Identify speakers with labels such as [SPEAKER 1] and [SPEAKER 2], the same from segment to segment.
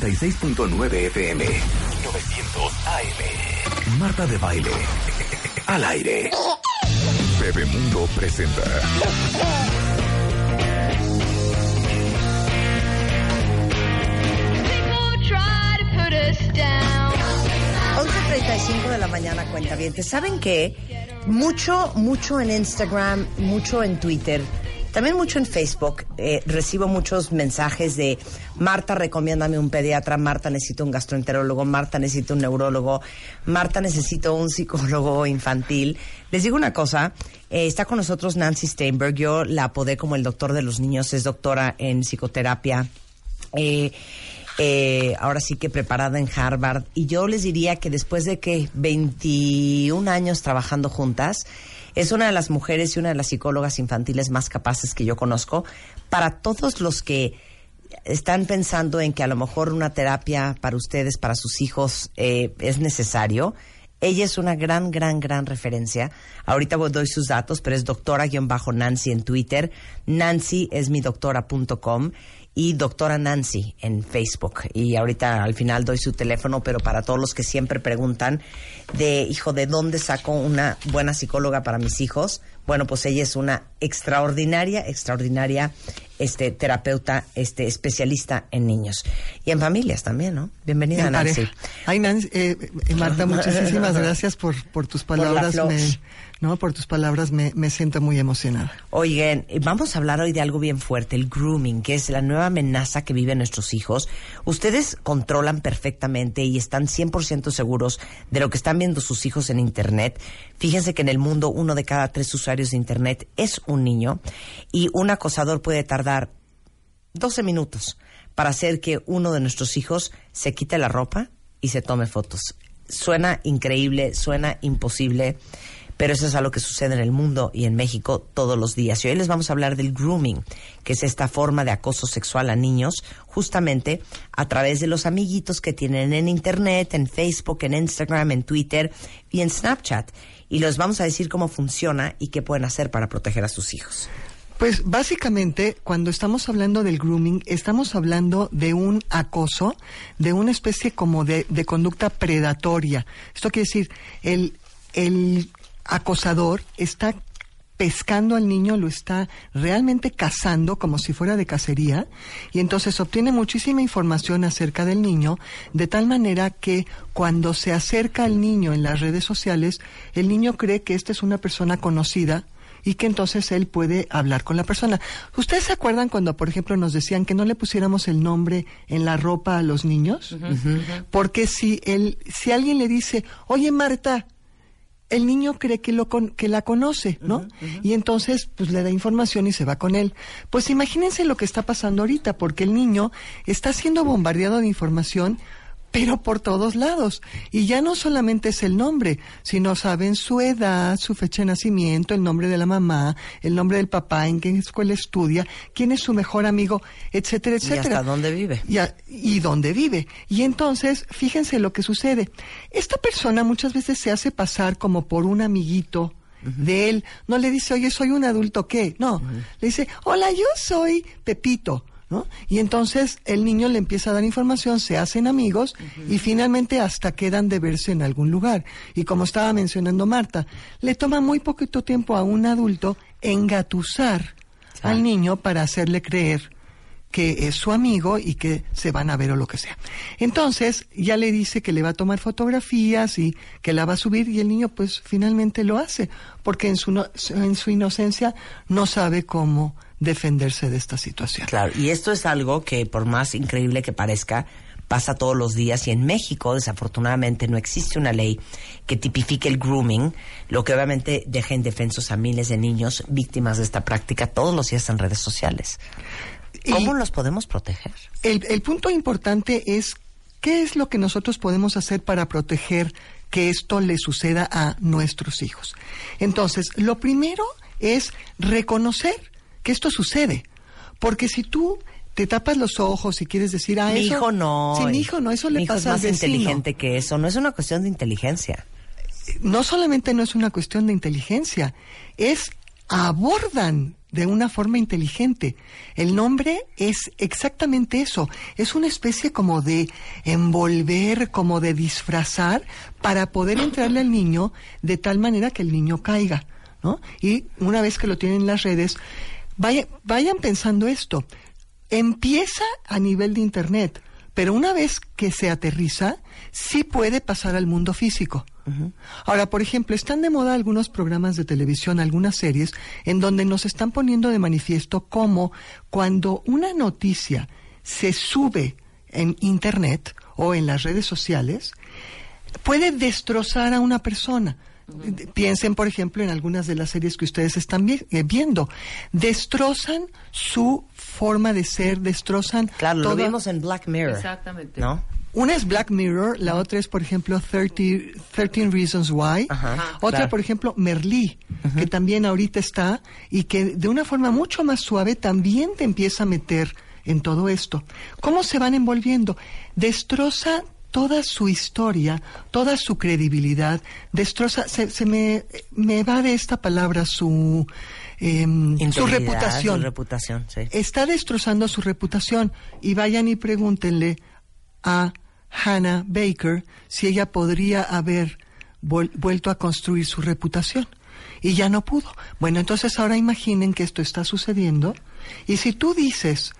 [SPEAKER 1] 96.9 FM 900 AM Marta de Baile al aire. Bebemundo presenta.
[SPEAKER 2] People try to put us down.
[SPEAKER 3] 11.35 de la mañana, cuenta bien. ¿Saben qué? Mucho, mucho en Instagram, mucho en Twitter, también mucho en Facebook. eh, recibo muchos mensajes de Marta, recomiéndame un pediatra, Marta, necesito un gastroenterólogo, Marta, necesito un neurólogo, Marta, necesito un psicólogo infantil. Les digo una cosa, eh, está con nosotros Nancy Steinberg, yo la apodé como el doctor de los niños, es doctora en psicoterapia. Eh, eh, ahora sí que preparada en Harvard. Y yo les diría que después de que 21 años trabajando juntas, es una de las mujeres y una de las psicólogas infantiles más capaces que yo conozco. Para todos los que están pensando en que a lo mejor una terapia para ustedes, para sus hijos, eh, es necesario. Ella es una gran, gran, gran referencia. Ahorita vos doy sus datos, pero es doctora-Nancy en Twitter. Nancy es mi doctora.com y doctora Nancy en Facebook. Y ahorita al final doy su teléfono, pero para todos los que siempre preguntan de, hijo, ¿de dónde saco una buena psicóloga para mis hijos? Bueno, pues ella es una extraordinaria, extraordinaria este, terapeuta, este, especialista en niños. Y en familias también, ¿no? Bienvenida,
[SPEAKER 4] En
[SPEAKER 3] Nancy.
[SPEAKER 4] pareja. Ay, Nancy, eh, eh, Marta, muchísimas gracias por, por tus
[SPEAKER 3] Por la
[SPEAKER 4] palabras.
[SPEAKER 3] flor.
[SPEAKER 4] me, no, por tus palabras me, me siento muy emocionada.
[SPEAKER 3] Oigan, eh, vamos a hablar hoy de algo bien fuerte, el grooming, que es la nueva amenaza que viven nuestros hijos. Ustedes controlan perfectamente y están 100% seguros de lo que están viendo sus hijos en Internet. Fíjense que en el mundo uno de cada tres usuarios de Internet es un niño y un acosador puede tardar 12 minutos para hacer que uno de nuestros hijos se quite la ropa y se tome fotos. Suena increíble, suena imposible, pero eso es algo que sucede en el mundo y en México todos los días. Y hoy les vamos a hablar del grooming, que es esta forma de acoso sexual a niños, justamente a través de los amiguitos que tienen en Internet, en Facebook, en Instagram, en Twitter y en Snapchat. Y les vamos a decir cómo funciona y qué pueden hacer para proteger a sus hijos.
[SPEAKER 4] Pues básicamente, cuando estamos hablando del grooming, estamos hablando de un acoso, de una especie como de, de conducta predatoria. Esto quiere decir, el, el acosador está pescando al niño, lo está realmente cazando como si fuera de cacería y entonces obtiene muchísima información acerca del niño de tal manera que cuando se acerca al niño en las redes sociales, el niño cree que esta es una persona conocida y que entonces él puede hablar con la persona. ¿Ustedes se acuerdan cuando, por ejemplo, nos decían que no le pusiéramos el nombre en la ropa a los niños? Porque si, el, si alguien le dice, oye Marta, el niño cree que, lo con- que la conoce, ¿no? Y entonces, pues le da información y se va con él. Pues imagínense lo que está pasando ahorita, porque el niño está siendo bombardeado de información, pero por todos lados. Y ya no solamente es el nombre, sino saben su edad, su fecha de nacimiento, el nombre de la mamá, el nombre del papá, en qué escuela estudia, quién es su mejor amigo, etcétera,
[SPEAKER 3] Y
[SPEAKER 4] etcétera
[SPEAKER 3] hasta dónde vive.
[SPEAKER 4] y, a- y dónde vive. Y entonces, fíjense lo que sucede. Esta persona muchas veces se hace pasar como por un amiguito de él. No le dice, oye, soy un adulto, ¿qué? No. Le dice, hola, yo soy Pepito. ¿No? Y entonces el niño le empieza a dar información, se hacen amigos y finalmente hasta quedan de verse en algún lugar. Y como estaba mencionando Marta, le toma muy poquito tiempo a un adulto engatusar al niño para hacerle creer que es su amigo y que se van a ver o lo que sea. Entonces, ya le dice que le va a tomar fotografías y que la va a subir y el niño pues finalmente lo hace, porque en su, no- en su inocencia no sabe cómo defenderse de esta situación.
[SPEAKER 3] Claro, y esto es algo que por más increíble que parezca, pasa todos los días y en México desafortunadamente no existe una ley que tipifique el grooming, lo que obviamente deja indefensos a miles de niños víctimas de esta práctica todos los días en redes sociales.
[SPEAKER 4] Y-
[SPEAKER 3] ¿Cómo los podemos proteger?
[SPEAKER 4] El, el punto importante es qué es lo que nosotros podemos hacer para proteger que esto le suceda a nuestros hijos. Entonces, lo primero es reconocer que esto sucede. Porque si tú te tapas los ojos y quieres decir, ah,
[SPEAKER 3] mi
[SPEAKER 4] eso...
[SPEAKER 3] hijo no.
[SPEAKER 4] Sí, mi hijo no, eso
[SPEAKER 3] Mi
[SPEAKER 4] le
[SPEAKER 3] hijo
[SPEAKER 4] pasa
[SPEAKER 3] es más
[SPEAKER 4] al vecino.
[SPEAKER 3] inteligente que eso. No es una cuestión de inteligencia.
[SPEAKER 4] no solamente no es una cuestión de inteligencia, es abordan de una forma inteligente. El nombre es exactamente eso, es una especie como de envolver, como de disfrazar para poder entrarle al niño de tal manera que el niño caiga, ¿no? Y una vez que lo tienen en las redes, vaya- vayan pensando esto. Empieza a nivel de internet, pero una vez que se aterriza, sí puede pasar al mundo físico. Ahora, por ejemplo, están de moda algunos programas de televisión, algunas series, en donde nos están poniendo de manifiesto cómo cuando una noticia se sube en internet o en las redes sociales, puede destrozar a una persona. Piensen, por ejemplo, en algunas de las series que ustedes están vi- eh, viendo. Destrozan su forma de ser, destrozan
[SPEAKER 3] Claro, lo
[SPEAKER 4] toda-
[SPEAKER 3] vimos en Black Mirror.
[SPEAKER 5] Exactamente.
[SPEAKER 3] ¿No?
[SPEAKER 4] Una es Black Mirror, la otra es, por ejemplo, 30, 13 Reasons Why.
[SPEAKER 3] Ajá,
[SPEAKER 4] otra,
[SPEAKER 3] claro.
[SPEAKER 4] por ejemplo, Merlí, que también ahorita está y que de una forma mucho más suave también te empieza a meter en todo esto. ¿Cómo se van envolviendo? Destroza toda su historia, toda su credibilidad, destroza, se, se me, me va de esta palabra su, em, su reputación
[SPEAKER 3] Su reputación, sí.
[SPEAKER 4] está destrozando su reputación y vayan y pregúntenle a Hannah Baker si ella podría haber vuel- vuelto a construir su reputación y ya no pudo. Bueno, entonces ahora imaginen que esto está sucediendo y si tú dices,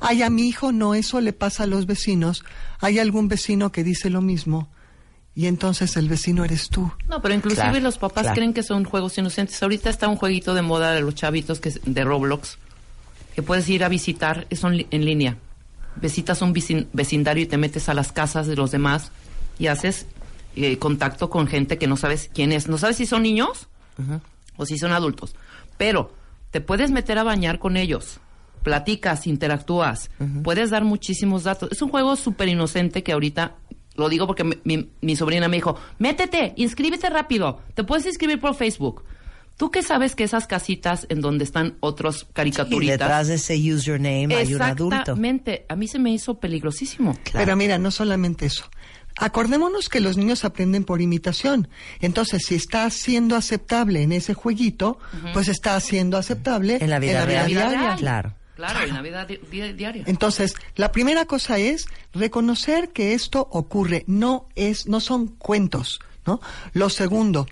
[SPEAKER 4] ay, a mi hijo no, eso le pasa a los vecinos, hay algún vecino que dice lo mismo y entonces el vecino eres tú.
[SPEAKER 5] No, pero inclusive
[SPEAKER 3] Claro,
[SPEAKER 5] los papás
[SPEAKER 3] claro.
[SPEAKER 5] creen que son juegos inocentes. Ahorita está un jueguito de moda de los chavitos que es de Roblox que puedes ir a visitar, es on- en línea. Visitas un vecindario y te metes a las casas de los demás y haces eh, contacto con gente que no sabes quién es. No sabes si son niños o si son adultos. Pero te puedes meter a bañar con ellos. Platicas, interactúas, puedes dar muchísimos datos. Es un juego súper inocente que ahorita, lo digo porque mi, mi- mi sobrina me dijo, métete, inscríbete rápido, te puedes inscribir por Facebook. ¿Tú qué sabes que esas casitas en donde están otros
[SPEAKER 3] Y
[SPEAKER 5] caricaturitas?
[SPEAKER 3] detrás de ese username hay un adulto.
[SPEAKER 5] Exactamente, a mí se me hizo peligrosísimo.
[SPEAKER 4] Pero mira, no solamente eso. Acordémonos que los niños aprenden por imitación. Entonces, si está siendo aceptable en ese jueguito, pues está siendo aceptable
[SPEAKER 3] En la vida real.
[SPEAKER 4] diaria.
[SPEAKER 3] Claro.
[SPEAKER 5] Claro, en la vida di- di- diaria.
[SPEAKER 4] Entonces, la primera cosa es reconocer que esto ocurre, no es, no son cuentos, ¿no? Lo segundo,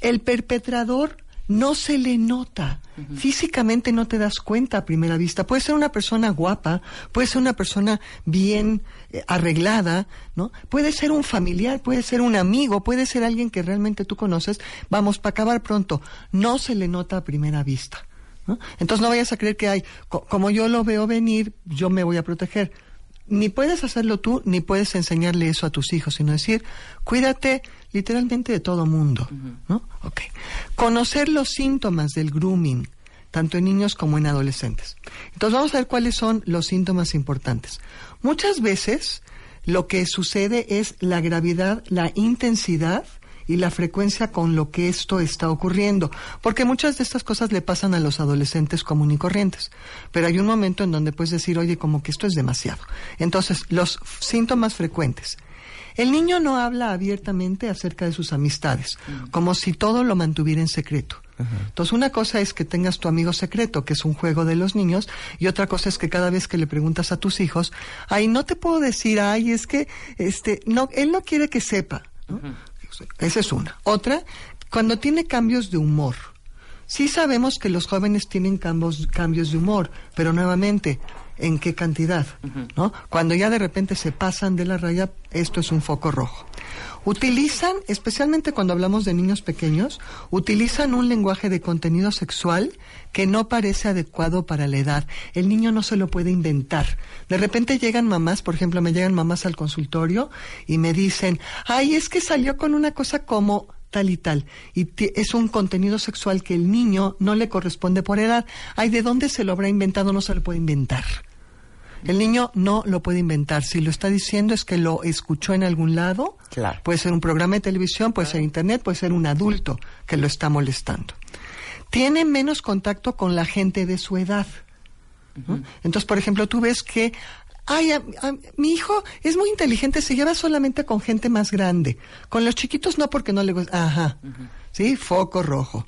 [SPEAKER 4] el perpetrador no se le nota. Físicamente no te das cuenta a primera vista. Puede ser una persona guapa, puede ser una persona bien eh, arreglada, ¿no? Puede ser un familiar, puede ser un amigo, puede ser alguien que realmente tú conoces. Vamos, para acabar pronto, no se le nota a primera vista. Entonces no vayas a creer que hay, co- como yo lo veo venir, yo me voy a proteger. Ni puedes hacerlo tú, ni puedes enseñarle eso a tus hijos, sino decir, cuídate literalmente de todo mundo, ¿no? Ok. Conocer los síntomas del grooming, tanto en niños como en adolescentes. Entonces vamos a ver cuáles son los síntomas importantes. Muchas veces lo que sucede es la gravedad, la intensidad y la frecuencia con lo que esto está ocurriendo. Porque muchas de estas cosas le pasan a los adolescentes común y corrientes. Pero hay un momento en donde puedes decir, oye, como que esto es demasiado. Entonces, los síntomas frecuentes. El niño no habla abiertamente acerca de sus amistades, como si todo lo mantuviera en secreto. Entonces, una cosa es que tengas tu amigo secreto, que es un juego de los niños, y otra cosa es que cada vez que le preguntas a tus hijos, ay, no te puedo decir, ay, es que, este, no, él no quiere que sepa. ¿no? Esa es una. Otra, cuando tiene cambios de humor. Sí sabemos que los jóvenes tienen cambios, cambios de humor, pero nuevamente, ¿en qué cantidad? ¿No? Cuando ya de repente se pasan de la raya, esto es un foco rojo. Utilizan, especialmente cuando hablamos de niños pequeños, utilizan un lenguaje de contenido sexual que no parece adecuado para la edad. El niño no se lo puede inventar. De repente llegan mamás, por ejemplo, me llegan mamás al consultorio y me dicen, ay, es que salió con una cosa como tal y tal. Y es un contenido sexual que el niño no le corresponde por edad. Ay, ¿de dónde se lo habrá inventado? No se lo puede inventar. El niño no lo puede inventar. Si lo está diciendo es que lo escuchó en algún lado.
[SPEAKER 3] Claro.
[SPEAKER 4] Puede ser un programa de televisión, puede ser internet, puede ser un adulto que lo está molestando. Tiene menos contacto con la gente de su edad. ¿no? Entonces, por ejemplo, tú ves que, ay, a- a- mi hijo es muy inteligente, se lleva solamente con gente más grande. Con los chiquitos no, porque no le gusta. Ajá. Sí, foco rojo.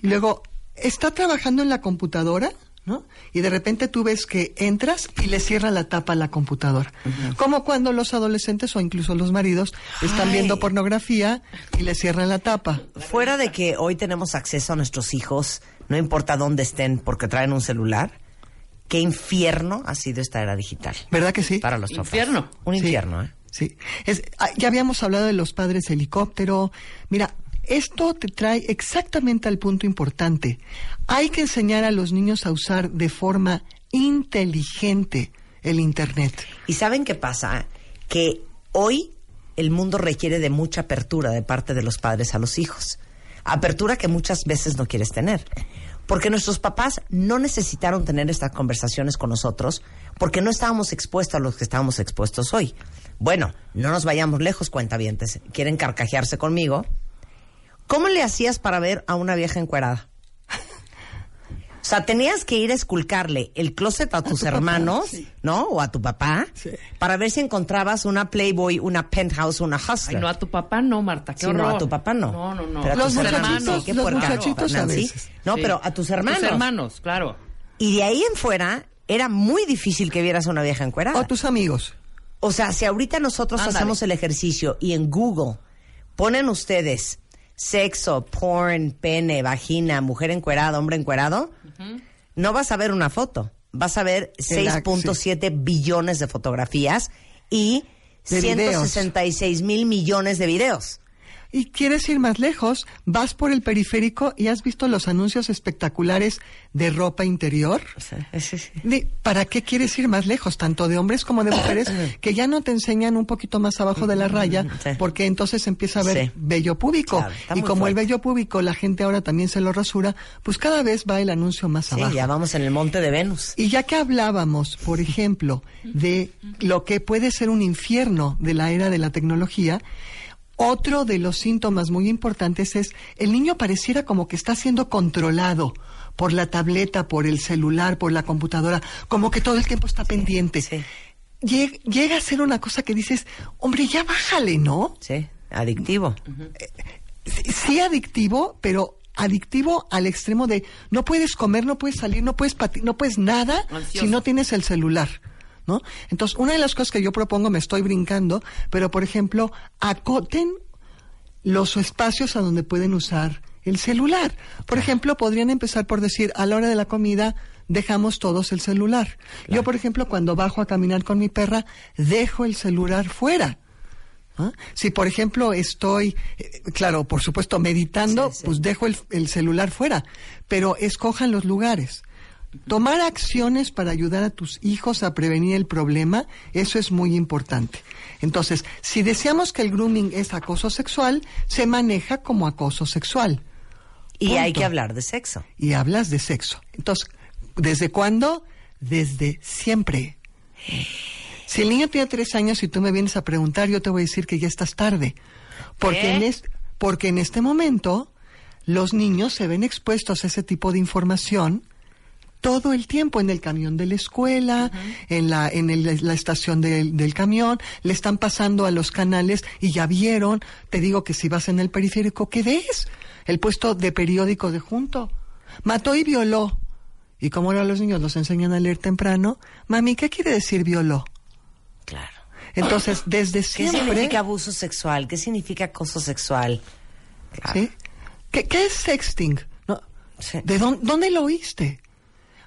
[SPEAKER 4] Luego, está trabajando en la computadora, ¿no? Y de repente tú ves que entras y le cierra la tapa a la computadora. Como cuando los adolescentes o incluso los maridos están
[SPEAKER 3] Ay.
[SPEAKER 4] viendo pornografía y le cierran la tapa.
[SPEAKER 3] Fuera de que hoy tenemos acceso a nuestros hijos, no importa dónde estén, porque traen un celular, qué infierno ha sido esta era digital.
[SPEAKER 4] ¿Verdad que sí?
[SPEAKER 3] Para los papás.
[SPEAKER 5] Infierno.
[SPEAKER 3] Un
[SPEAKER 4] Sí,
[SPEAKER 3] infierno, ¿eh?
[SPEAKER 4] Sí. Es- ah, ya habíamos hablado de los padres helicóptero. Mira, esto te trae exactamente al punto importante. Hay que enseñar a los niños a usar de forma inteligente el Internet.
[SPEAKER 3] ¿Y saben qué pasa? Que hoy el mundo requiere de mucha apertura de parte de los padres a los hijos. Apertura que muchas veces no quieres tener. Porque nuestros papás no necesitaron tener estas conversaciones con nosotros porque no estábamos expuestos a los que estábamos expuestos hoy. Bueno, no nos vayamos lejos, cuentavientes. ¿Quieren carcajearse conmigo? ¿Cómo le hacías para ver a una vieja encuerada? O sea, tenías que ir a esculcarle el closet a tus hermanos, ¿no? O a tu papá,
[SPEAKER 4] Sí.
[SPEAKER 3] para ver si encontrabas una Playboy, una Penthouse, una
[SPEAKER 5] Ay,
[SPEAKER 3] Hustler.
[SPEAKER 5] no, a tu papá no, Marta, qué
[SPEAKER 3] Sí, no, a tu papá no.
[SPEAKER 5] No, no, no.
[SPEAKER 3] Pero a
[SPEAKER 4] Los
[SPEAKER 3] tus
[SPEAKER 4] muchachitos,
[SPEAKER 3] hermanos, qué
[SPEAKER 4] los
[SPEAKER 3] puerca,
[SPEAKER 4] muchachitos a veces.
[SPEAKER 3] No,
[SPEAKER 5] Sí.
[SPEAKER 3] pero a tus hermanos.
[SPEAKER 5] Tus hermanos, claro.
[SPEAKER 3] Y de ahí en fuera, era muy difícil que vieras a una vieja encuerada.
[SPEAKER 4] O tus amigos.
[SPEAKER 3] O sea, si ahorita nosotros
[SPEAKER 5] Ándale.
[SPEAKER 3] hacemos el ejercicio y en Google ponen ustedes sexo, porn, pene, vagina, mujer encuerada, hombre encuerado, no vas a ver una foto. Vas a ver
[SPEAKER 4] El
[SPEAKER 3] 6.7 billones de fotografías y
[SPEAKER 4] De videos.
[SPEAKER 3] 166 mil millones de videos.
[SPEAKER 4] Y quieres ir más lejos, vas por el periférico y has visto los anuncios espectaculares de ropa interior. De- ¿Para qué quieres ir más lejos, tanto de hombres como de mujeres, que ya no te enseñan un poquito más abajo de la raya,
[SPEAKER 3] Sí.
[SPEAKER 4] porque entonces empieza a ver
[SPEAKER 3] Sí.
[SPEAKER 4] vello.
[SPEAKER 3] Claro, está
[SPEAKER 4] y como el vello púbico la gente ahora también se lo rasura, pues cada vez va el anuncio más
[SPEAKER 3] Sí,
[SPEAKER 4] abajo.
[SPEAKER 3] ya vamos en el monte de Venus.
[SPEAKER 4] Y ya que hablábamos, por ejemplo, de lo que puede ser un infierno de la era de la tecnología, otro de los síntomas muy importantes es el niño pareciera como que está siendo controlado por la tableta, por el celular, por la computadora, como que todo el tiempo está pendiente.
[SPEAKER 3] sí.
[SPEAKER 4] Llega a ser una cosa que dices, hombre, ya bájale, ¿no?
[SPEAKER 3] Sí, adictivo.
[SPEAKER 4] sí, sí adictivo, pero adictivo al extremo de no puedes comer, no puedes salir, no puedes no puedes nada
[SPEAKER 5] Ansioso.
[SPEAKER 4] si no tienes el celular. ¿No? Entonces, una de las cosas que yo propongo, me estoy brincando, pero por ejemplo, acoten los espacios a donde pueden usar el celular. Por ejemplo, podrían empezar por decir, a la hora de la comida, dejamos todos el celular. Yo, por ejemplo, cuando bajo a caminar con mi perra, dejo el celular fuera. ¿Ah? Si, por ejemplo, estoy, eh, claro, por supuesto, meditando,
[SPEAKER 3] Sí, sí.
[SPEAKER 4] pues dejo el, el celular fuera, pero escojan los lugares. Tomar acciones para ayudar a tus hijos a prevenir el problema, eso es muy importante. Entonces, si deseamos que el grooming es acoso sexual, se maneja como acoso sexual.
[SPEAKER 3] Y hay que hablar de sexo.
[SPEAKER 4] Y hablas de sexo. Entonces, ¿desde cuándo? Desde siempre. Si el niño tiene tres años y tú me vienes a preguntar, yo te voy a decir que ya estás tarde. Porque, en, porque en este momento los niños se ven expuestos a ese tipo de información todo el tiempo en el camión de la escuela, en la en el- la estación del, del camión, le están pasando a los canales y ya vieron, te digo que si vas en el periférico, ¿qué ves? El puesto de periódico de junto. Mató y violó. Y como ahora los niños los enseñan a leer temprano, mami, ¿qué quiere decir violó?
[SPEAKER 3] Claro.
[SPEAKER 4] Entonces, desde
[SPEAKER 3] ¿Qué
[SPEAKER 4] siempre...
[SPEAKER 3] significa abuso sexual? ¿Qué significa acoso sexual? Claro.
[SPEAKER 4] ¿Sí? ¿Qué, qué es sexting? No,
[SPEAKER 3] Sí.
[SPEAKER 4] ¿De dónde, dónde lo oíste?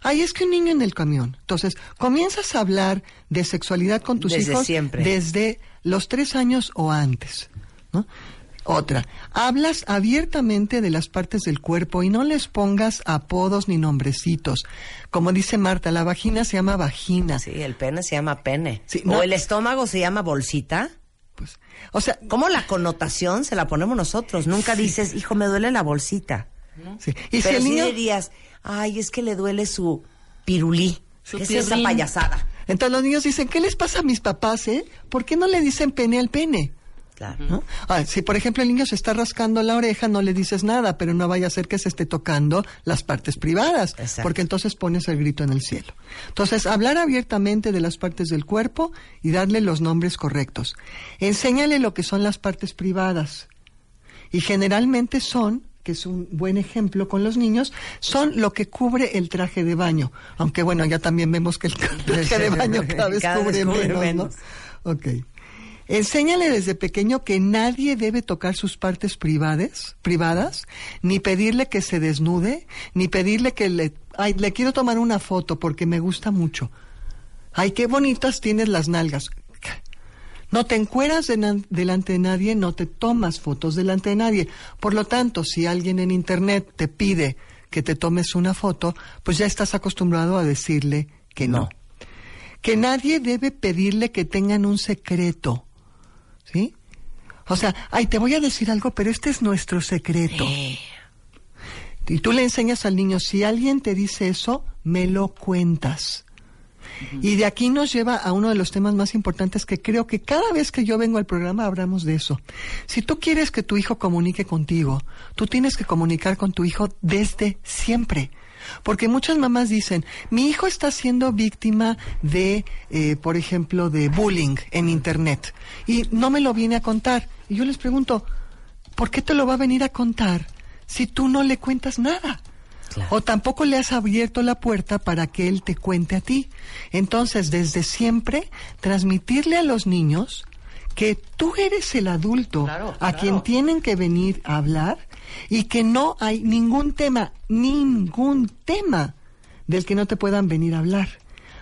[SPEAKER 4] Ay, es que un niño en el camión. Entonces, comienzas a hablar de sexualidad con tus
[SPEAKER 3] Desde
[SPEAKER 4] hijos
[SPEAKER 3] siempre.
[SPEAKER 4] desde los tres años o antes. ¿no? Otra, hablas abiertamente de las partes del cuerpo y no les pongas apodos ni nombrecitos. Como dice Marta, la vagina se llama vagina.
[SPEAKER 3] Sí, el pene se llama pene.
[SPEAKER 4] Sí, no-
[SPEAKER 3] O el estómago se llama bolsita.
[SPEAKER 4] Pues, o sea,
[SPEAKER 3] ¿Cómo la connotación se la ponemos nosotros? Nunca dices, hijo, me duele la bolsita.
[SPEAKER 4] sí. y si el niño...
[SPEAKER 3] dirías, ay, es que le duele su pirulí.
[SPEAKER 5] Su
[SPEAKER 3] ¿Qué es esa payasada?
[SPEAKER 4] Entonces los niños dicen, ¿qué les pasa a mis papás, eh? ¿Por qué no le dicen pene al pene?
[SPEAKER 3] Claro.
[SPEAKER 4] ¿no? Ah, si por ejemplo el niño se está rascando la oreja, no le dices nada, pero no vaya a ser que se esté tocando las partes privadas,
[SPEAKER 3] Exacto.
[SPEAKER 4] porque entonces pones el grito en el cielo. Entonces, hablar abiertamente de las partes del cuerpo y darle los nombres correctos. Enséñale lo que son las partes privadas. Y generalmente son, que es un buen ejemplo con los niños, son lo que cubre el traje de baño. Aunque bueno, ya también vemos que el traje de baño cada vez
[SPEAKER 3] Cada vez
[SPEAKER 4] cubre, menos,
[SPEAKER 3] menos.
[SPEAKER 4] ¿no? Ok. Enséñale desde pequeño que nadie debe tocar sus partes privadas, privadas, ni pedirle que se desnude, ni pedirle que le, ay, le quiero tomar una foto porque me gusta mucho. Ay, qué bonitas tienes las nalgas. No te encueras de- delante de nadie, no te tomas fotos delante de nadie. Por lo tanto, si alguien en Internet te pide que te tomes una foto, pues ya estás acostumbrado a decirle que no.
[SPEAKER 3] No.
[SPEAKER 4] Que nadie debe pedirle que tengan un secreto. ¿Sí? O sea, ay, te voy a decir algo, pero este es nuestro secreto. Y tú le enseñas al niño, si alguien te dice eso, me lo cuentas. Y de aquí nos lleva a uno de los temas más importantes que creo que cada vez que yo vengo al programa hablamos de eso. Si tú quieres que tu hijo comunique contigo, tú tienes que comunicar con tu hijo desde siempre. Porque muchas mamás dicen, mi hijo está siendo víctima de, eh, por ejemplo, de bullying en Internet y no me lo viene a contar. Y yo les pregunto, ¿por qué te lo va a venir a contar si tú no le cuentas nada?
[SPEAKER 3] Claro.
[SPEAKER 4] O tampoco le has abierto la puerta para que él te cuente a ti. Entonces, desde siempre, transmitirle a los niños que tú eres el adulto
[SPEAKER 5] Claro,
[SPEAKER 4] a
[SPEAKER 5] claro.
[SPEAKER 4] quien tienen que venir a hablar y que no hay ningún tema, ningún tema del que no te puedan venir a hablar.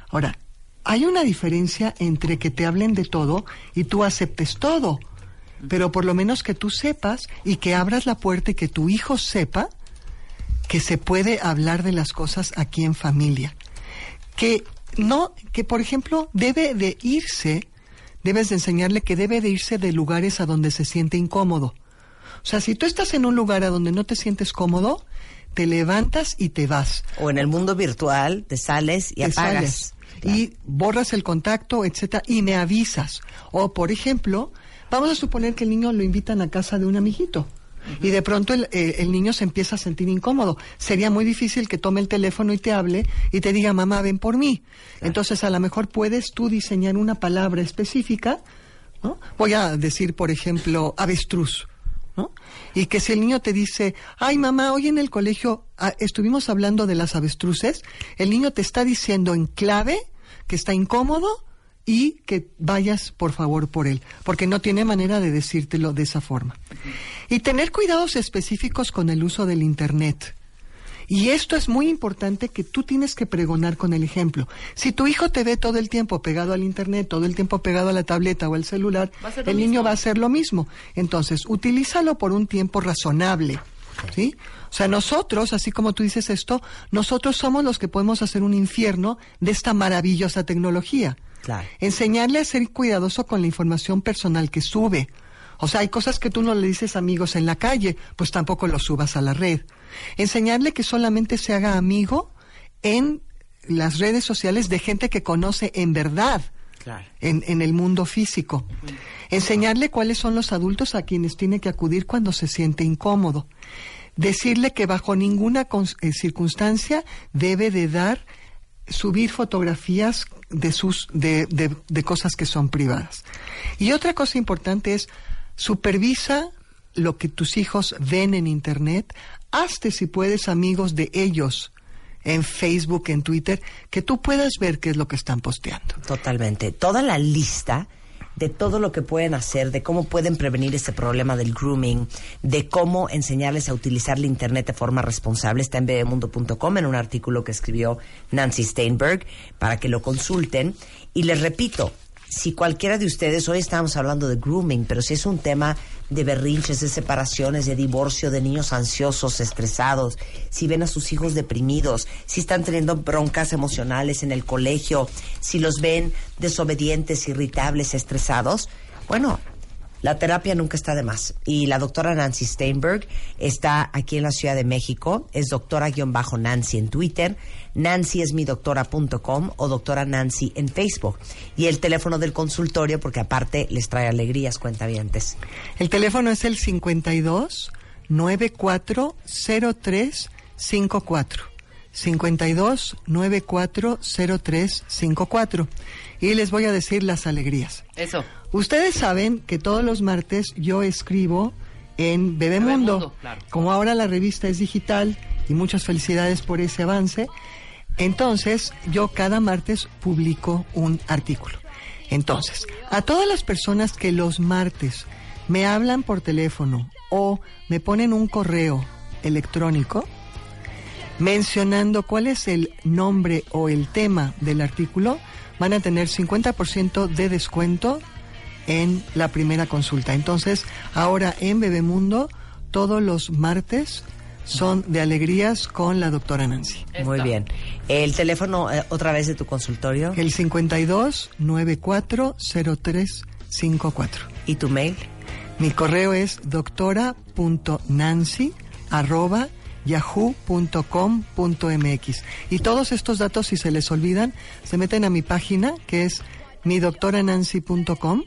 [SPEAKER 4] Ahora, hay una diferencia entre que te hablen de todo y tú aceptes todo, pero por lo menos que tú sepas y que abras la puerta y que tu hijo sepa que se puede hablar de las cosas aquí en familia. Que no, que por ejemplo debe de irse, debes de enseñarle que debe de irse de lugares a donde se siente incómodo. O sea, si tú estás en un lugar a donde no te sientes cómodo, te levantas y te vas.
[SPEAKER 3] O en el mundo virtual te sales y
[SPEAKER 4] Te
[SPEAKER 3] apagas.
[SPEAKER 4] sales Y borras el contacto, etcétera, y me avisas. O, por ejemplo, vamos a suponer que el niño lo invitan a casa de un amiguito. Y de pronto el, eh, el niño se empieza a sentir incómodo. Sería muy difícil que tome el teléfono y te hable y te diga, mamá, ven por mí. Entonces, a lo mejor puedes tú diseñar una palabra específica. ¿no? Voy a decir, por ejemplo, avestruz. ¿no? Y que si el niño te dice, ay mamá, hoy en el colegio ah, estuvimos hablando de las avestruces, el niño te está diciendo en clave que está incómodo y que vayas por favor por él, porque no tiene manera de decírtelo de esa forma. Y tener cuidados específicos con el uso del Internet. Y esto es muy importante que tú tienes que pregonar con el ejemplo. Si tu hijo te ve todo el tiempo pegado al internet, todo el tiempo pegado a la tableta o al celular, el niño
[SPEAKER 5] mismo.
[SPEAKER 4] va a hacer lo mismo. Entonces, utilízalo por un tiempo razonable. ¿Sí? O sea, nosotros, así como tú dices esto, nosotros somos los que podemos hacer un infierno de esta maravillosa tecnología.
[SPEAKER 3] Claro.
[SPEAKER 4] Enseñarle a ser cuidadoso con la información personal que sube. O sea, hay cosas que tú no le dices a amigos en la calle, pues tampoco lo subas a la red. Enseñarle que solamente se haga amigo en las redes sociales de gente que conoce en verdad
[SPEAKER 3] Claro.
[SPEAKER 4] en, en el mundo físico. Enseñarle cuáles son los adultos a quienes tiene que acudir cuando se siente incómodo. Decirle que bajo ninguna eh, circunstancia debe de dar, subir fotografías de sus, de, de- de cosas que son privadas. Y otra cosa importante es, supervisa lo que tus hijos ven en internet, hazte si puedes amigos de ellos en Facebook, en Twitter, que tú puedas ver qué es lo que están posteando.
[SPEAKER 3] Totalmente. Toda la lista de todo lo que pueden hacer, de cómo pueden prevenir este problema del grooming, de cómo enseñarles a utilizar la Internet de forma responsable, está en bebemundo.com en un artículo que escribió Nancy Steinberg para que lo consulten. Y les repito, si cualquiera de ustedes, hoy estamos hablando de grooming, pero si es un tema de berrinches, de separaciones, de divorcio, de niños ansiosos, estresados, si ven a sus hijos deprimidos, si están teniendo broncas emocionales en el colegio, si los ven desobedientes, irritables, estresados, bueno, La terapia nunca está de más. Y la doctora Nancy Steinberg está aquí en la Ciudad de México. Es doctora-nancy en Twitter. Nancy es mi doctora.com o doctora Nancy en Facebook. Y el teléfono del consultorio, porque aparte les trae alegrías, cuentavientes.
[SPEAKER 4] El teléfono es el 52 94 03 54. 52 94 03 54. Y les voy a decir las alegrías.
[SPEAKER 5] Eso.
[SPEAKER 4] Ustedes saben que todos los martes yo escribo en Bebemundo.
[SPEAKER 5] Bebemundo, claro.
[SPEAKER 4] Como ahora la revista es digital y muchas felicidades por ese avance, entonces yo cada martes publico un artículo. Entonces, a todas las personas que los martes me hablan por teléfono o me ponen un correo electrónico mencionando cuál es el nombre o el tema del artículo, van a tener 50% de descuento en la primera consulta. Entonces, ahora en Bebemundo, todos los martes son de alegrías con la doctora Nancy.
[SPEAKER 3] Muy bien. El teléfono eh, otra vez de tu consultorio
[SPEAKER 4] El 52 94 03 54.
[SPEAKER 3] y tu mail.
[SPEAKER 4] Mi correo es doctora.nancy arroba yahoo.com.mx y todos estos datos si se les olvidan se meten a mi página que es midoctoranancy.com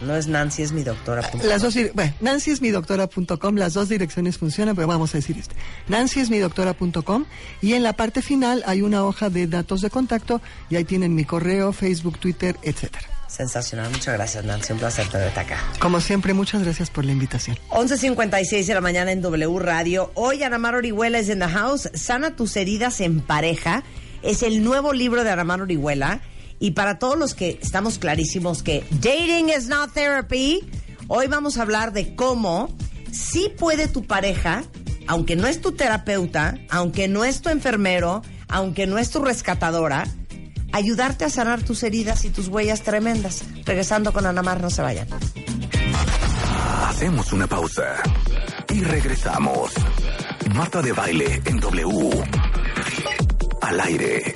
[SPEAKER 3] No es Nancy, es mi doctora.
[SPEAKER 4] las dos bueno, Nancy es mi doctora.com, las dos direcciones funcionan, pero vamos a decir este. Nancy es mi doctora.com y en la parte final hay una hoja de datos de contacto y ahí tienen mi correo, Facebook, Twitter, etcétera.
[SPEAKER 3] Sensacional. Muchas gracias, Nancy. Un placer tenerte acá.
[SPEAKER 4] Como siempre, muchas gracias por la invitación.
[SPEAKER 3] 11.56 de la mañana en W Radio. Hoy Anamar Orihuela es en the house. Sana tus heridas en pareja. Es el nuevo libro de Anamar Orihuela. Y para todos los que estamos clarísimos que dating is not therapy, hoy vamos a hablar de cómo sí puede tu pareja, aunque no es tu terapeuta, aunque no es tu enfermero, aunque no es tu rescatadora, ayudarte a sanar tus heridas y tus huellas tremendas. Regresando con Anamar, no se vayan.
[SPEAKER 1] Hacemos una pausa y regresamos. Marta de baile en W. Al aire.